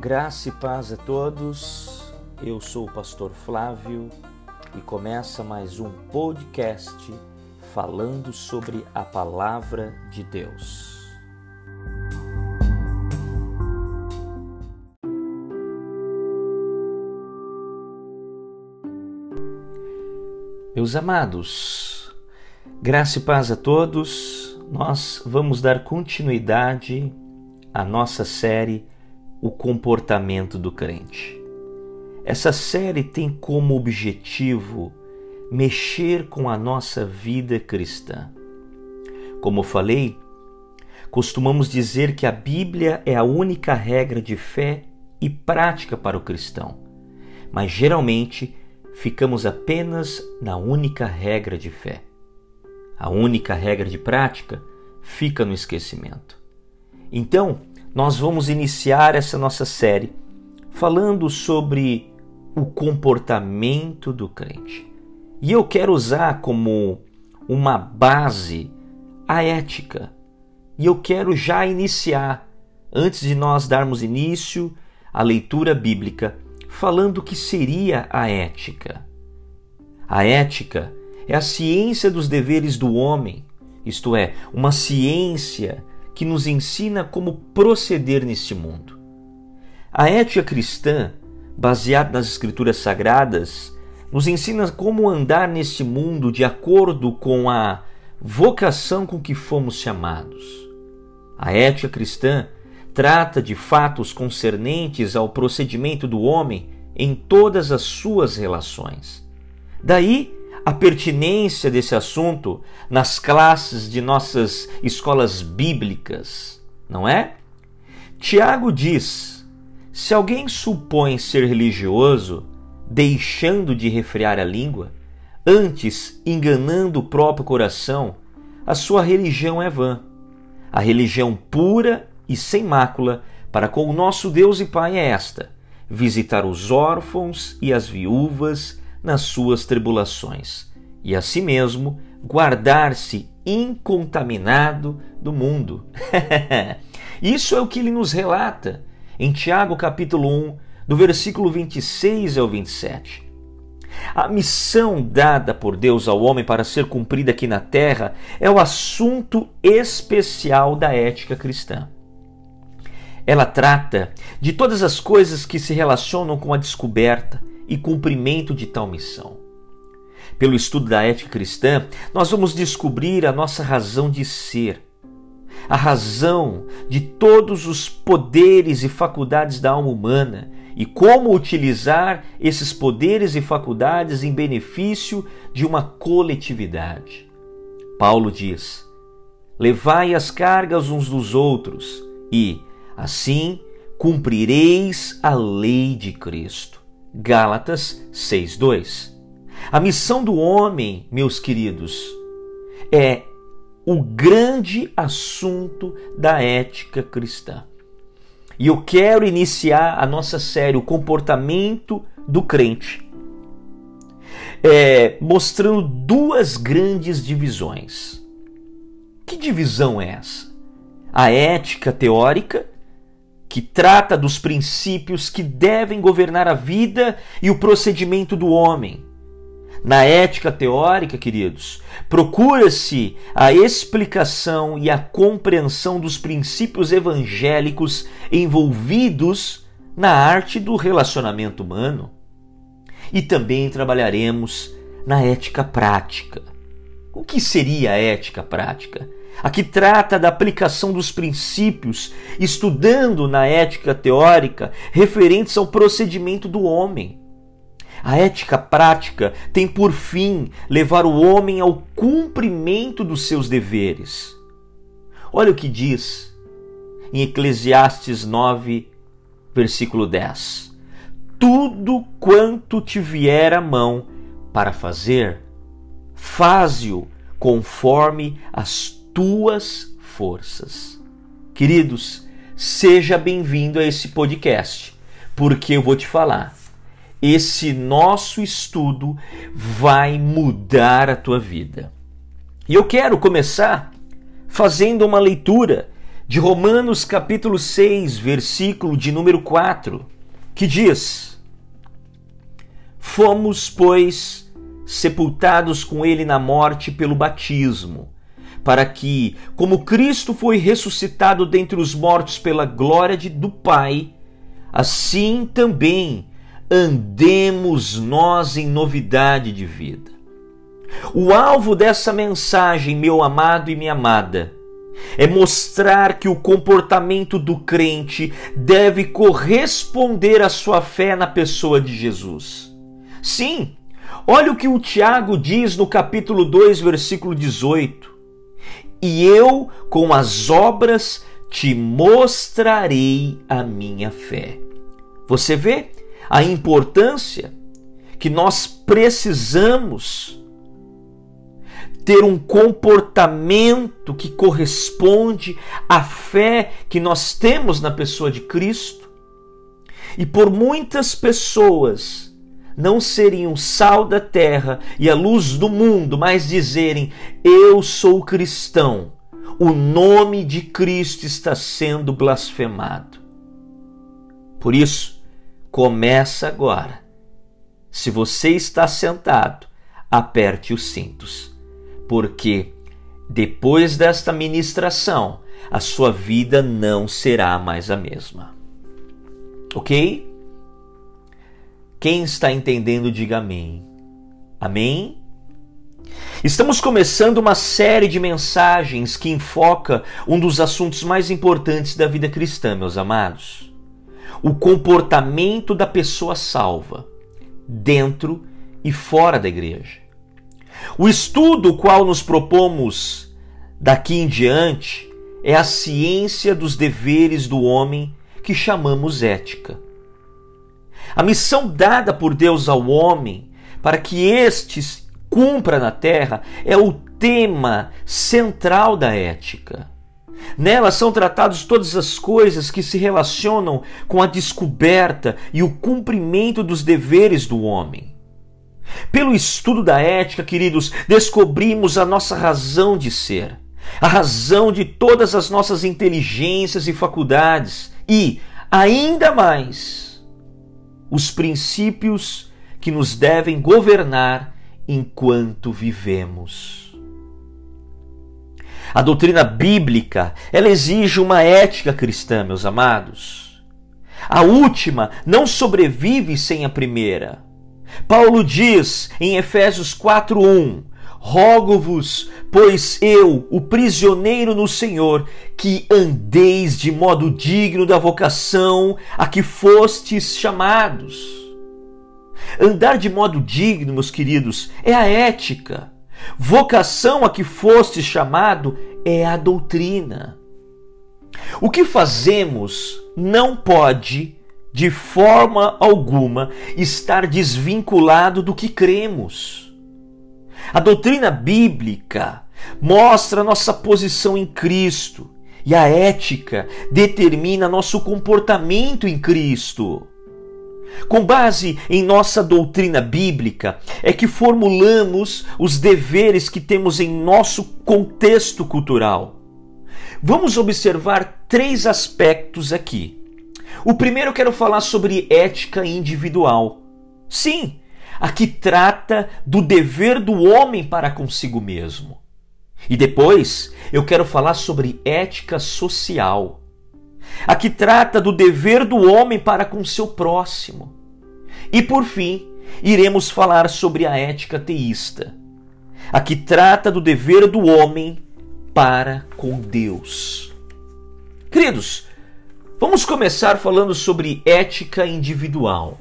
Graça e paz a todos. Eu sou o pastor Flávio e começa mais um podcast falando sobre a palavra de Deus. Meus amados, graça e paz a todos. Nós vamos dar continuidade à nossa série O comportamento do crente. Essa série tem como objetivo mexer com a nossa vida cristã. Como falei, costumamos dizer que a Bíblia é a única regra de fé e prática para o cristão, mas geralmente ficamos apenas na única regra de fé. A única regra de prática fica no esquecimento. Então, nós vamos iniciar essa nossa série falando sobre o comportamento do crente. E eu quero usar como uma base a ética. E eu quero já iniciar, antes de nós darmos início à leitura bíblica, falando o que seria a ética. A ética é a ciência dos deveres do homem, isto é, uma ciência que nos ensina como proceder neste mundo. A ética cristã, baseada nas Escrituras Sagradas, nos ensina como andar neste mundo de acordo com a vocação com que fomos chamados. A ética cristã trata de fatos concernentes ao procedimento do homem em todas as suas relações. Daí a pertinência desse assunto nas classes de nossas escolas bíblicas, não é? Tiago diz: se alguém supõe ser religioso, deixando de refrear a língua, antes enganando o próprio coração, a sua religião é vã. A religião pura e sem mácula para com o nosso Deus e Pai é esta: visitar os órfãos e as viúvas nas suas tribulações, e a si mesmo guardar-se incontaminado do mundo. Isso é o que ele nos relata em Tiago capítulo 1, do versículo 26 ao 27. A missão dada por Deus ao homem para ser cumprida aqui na terra é o assunto especial da ética cristã. Ela trata de todas as coisas que se relacionam com a descoberta e cumprimento de tal missão. Pelo estudo da ética cristã, nós vamos descobrir a nossa razão de ser, a razão de todos os poderes e faculdades da alma humana e como utilizar esses poderes e faculdades em benefício de uma coletividade. Paulo diz: Levai as cargas uns dos outros e, Assim cumprireis a lei de Cristo. Gálatas 6:2. A missão do homem, meus queridos, é o grande assunto da ética cristã. E eu quero iniciar a nossa série, o comportamento do crente, é, mostrando duas grandes divisões. Que divisão é essa? A ética teórica que trata dos princípios que devem governar a vida e o procedimento do homem. Na ética teórica, queridos, procura-se a explicação e a compreensão dos princípios evangélicos envolvidos na arte do relacionamento humano. E também trabalharemos na ética prática. O que seria a ética prática? Aqui trata da aplicação dos princípios, estudando na ética teórica referentes ao procedimento do homem. A ética prática tem por fim levar o homem ao cumprimento dos seus deveres. Olha o que diz em Eclesiastes 9, versículo 10: Tudo quanto te vier à mão para fazer, faze-o conforme as tuas forças. Queridos, seja bem-vindo a esse podcast, porque eu vou te falar. Esse nosso estudo vai mudar a tua vida. E eu quero começar fazendo uma leitura de Romanos capítulo 6, versículo de número 4, que diz: Fomos, pois, sepultados com ele na morte pelo batismo, para que, como Cristo foi ressuscitado dentre os mortos pela glória de, do Pai, assim também andemos nós em novidade de vida. O alvo dessa mensagem, meu amado e minha amada, é mostrar que o comportamento do crente deve corresponder à sua fé na pessoa de Jesus. Sim, olha o que o Tiago diz no capítulo 2, versículo 18: E eu, com as obras, te mostrarei a minha fé. Você vê a importância que nós precisamos ter um comportamento que corresponde à fé que nós temos na pessoa de Cristo. E por muitas pessoas não serem o sal da terra e a luz do mundo, mas dizerem: Eu sou cristão, o nome de Cristo está sendo blasfemado. Por isso, começa agora. Se você está sentado, aperte os cintos porque depois desta ministração, a sua vida não será mais a mesma. Ok? Quem está entendendo, diga amém. Amém? Estamos começando uma série de mensagens que enfoca um dos assuntos mais importantes da vida cristã, meus amados: o comportamento da pessoa salva, dentro e fora da igreja. O estudo qual nos propomos daqui em diante é a ciência dos deveres do homem que chamamos ética. A missão dada por Deus ao homem para que estes cumpra na terra é o tema central da ética. Nela são tratadas todas as coisas que se relacionam com a descoberta e o cumprimento dos deveres do homem. Pelo estudo da ética, queridos, descobrimos a nossa razão de ser, a razão de todas as nossas inteligências e faculdades e, ainda mais, os princípios que nos devem governar enquanto vivemos. A doutrina bíblica, ela exige uma ética cristã, meus amados. A última não sobrevive sem a primeira. Paulo diz em Efésios 4:1: Rogo-vos, pois eu, o prisioneiro no Senhor, que andeis de modo digno da vocação a que fostes chamados. Andar de modo digno, meus queridos, é a ética. Vocação a que fostes chamado é a doutrina. O que fazemos não pode de forma alguma estar desvinculado do que cremos. A doutrina bíblica mostra nossa posição em Cristo e a ética determina nosso comportamento em Cristo. Com base em nossa doutrina bíblica, é que formulamos os deveres que temos em nosso contexto cultural. Vamos observar três aspectos aqui. O primeiro eu quero falar sobre ética individual. Sim, a que trata do dever do homem para consigo mesmo. E depois eu quero falar sobre ética social. A que trata do dever do homem para com seu próximo. E por fim, iremos falar sobre a ética teísta. A que trata do dever do homem para com Deus. Queridos, Vamos começar falando sobre ética individual.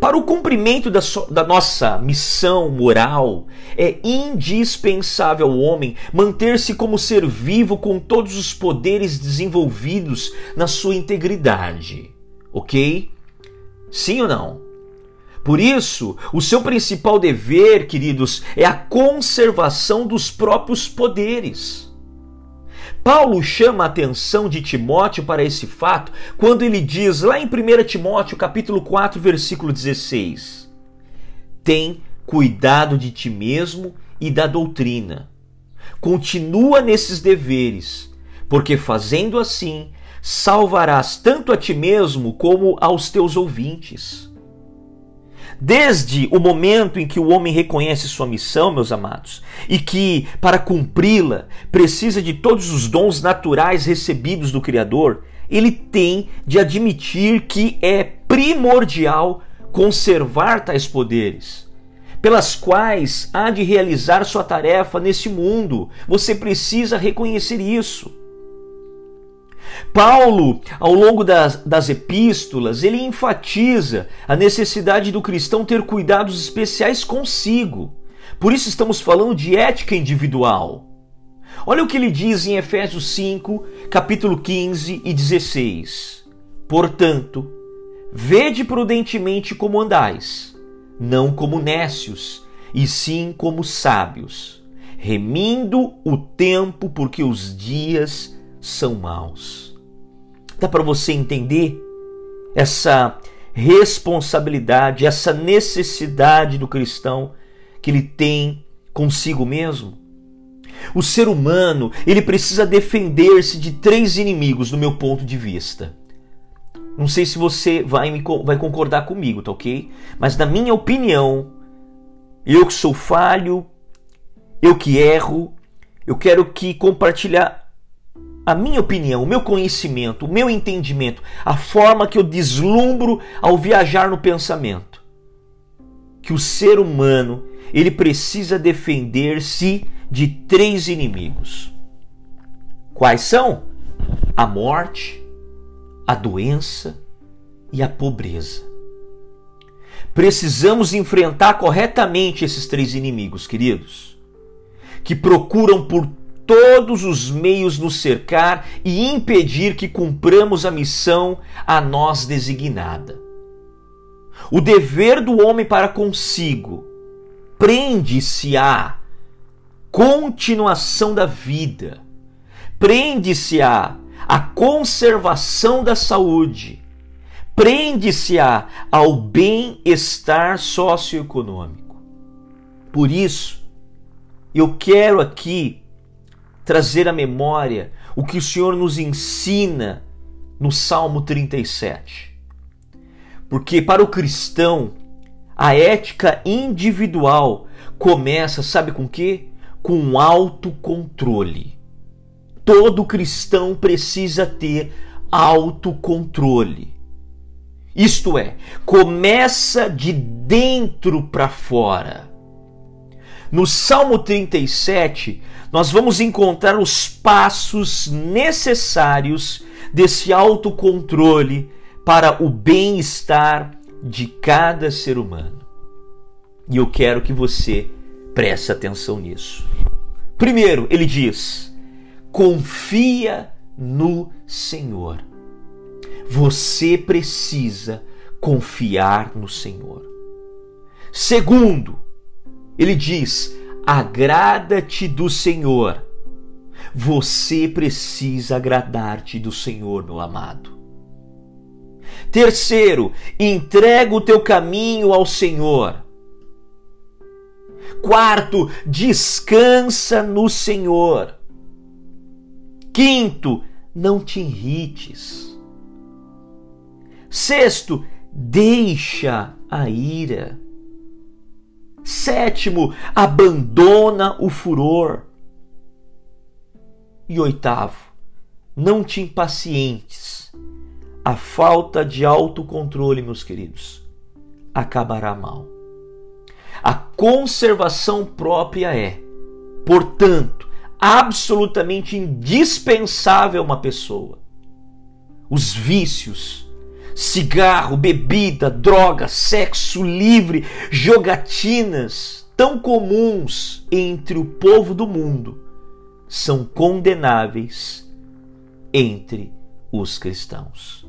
Para o cumprimento da, so, da, nossa missão moral, é indispensável ao homem manter-se como ser vivo com todos os poderes desenvolvidos na sua integridade. Ok? Sim ou não? Por isso, o seu principal dever, queridos, é a conservação dos próprios poderes. Paulo chama a atenção de Timóteo para esse fato quando ele diz lá em 1 Timóteo capítulo 4, versículo 16: Tem cuidado de ti mesmo e da doutrina. Continua nesses deveres, porque fazendo assim, salvarás tanto a ti mesmo como aos teus ouvintes. Desde o momento em que o homem reconhece sua missão, meus amados, e que, para cumpri-la, precisa de todos os dons naturais recebidos do Criador, ele tem de admitir que é primordial conservar tais poderes, pelas quais há de realizar sua tarefa neste mundo. Você precisa reconhecer isso. Paulo, ao longo das, das epístolas, ele enfatiza a necessidade do cristão ter cuidados especiais consigo. Por isso estamos falando de ética individual. Olha o que ele diz em Efésios 5, capítulo 15 e 16. Portanto, vede prudentemente como andais, não como nécios, e sim como sábios, remindo o tempo, porque os dias são maus. Dá para você entender essa responsabilidade, essa necessidade do cristão que ele tem consigo mesmo? O ser humano, ele precisa defender-se de três inimigos, do meu ponto de vista. Não sei se você vai, me, vai concordar comigo, tá ok? Mas na minha opinião, eu que sou falho, eu que erro, eu quero que compartilhar a minha opinião, o meu conhecimento, o meu entendimento, a forma que eu deslumbro ao viajar no pensamento. Que o ser humano, ele precisa defender-se de três inimigos. Quais são? A morte, a doença e a pobreza. Precisamos enfrentar corretamente esses três inimigos, queridos, que procuram por todos os meios nos cercar e impedir que cumpramos a missão a nós designada. O dever do homem para consigo prende-se à continuação da vida, prende-se à a conservação da saúde, prende-se a ao bem-estar socioeconômico. Por isso, eu quero aqui trazer à memória o que o Senhor nos ensina no Salmo 37. Porque para o cristão, a ética individual começa, sabe com quê? Com autocontrole. Todo cristão precisa ter autocontrole. Isto é, começa de dentro para fora. No Salmo 37, nós vamos encontrar os passos necessários desse autocontrole para o bem-estar de cada ser humano. E eu quero que você preste atenção nisso. Primeiro, ele diz: confia no Senhor. Você precisa confiar no Senhor. Segundo, ele diz: agrada-te do Senhor. Você precisa agradar-te do Senhor, meu amado. Terceiro, entrega o teu caminho ao Senhor. Quarto, descansa no Senhor. Quinto, não te irrites. Sexto, deixa a ira. Sétimo, abandona o furor. E oitavo, não te impacientes. A falta de autocontrole, meus queridos, acabará mal. A conservação própria é, portanto, absolutamente indispensável a uma pessoa. Os vícios, cigarro, bebida, droga, sexo livre, jogatinas tão comuns entre o povo do mundo são condenáveis entre os cristãos.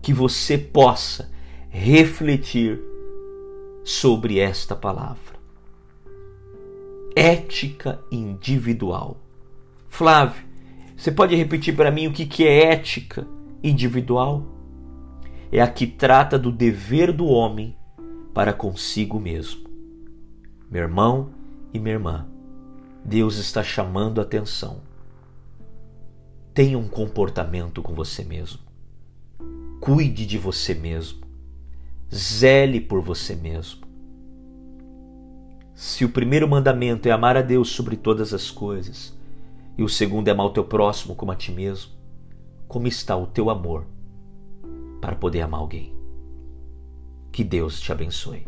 Que você possa refletir sobre esta palavra. Ética individual. Flávio, você pode repetir para mim o que é ética individual? É a que trata do dever do homem para consigo mesmo. Meu irmão e minha irmã, Deus está chamando a atenção. tenha um comportamento com você mesmo. Cuide de você mesmo. Zele por você mesmo. Se o primeiro mandamento é amar a Deus sobre todas as coisas, e o segundo é amar o teu próximo como a ti mesmo, como está o teu amor para poder amar alguém? Que Deus te abençoe.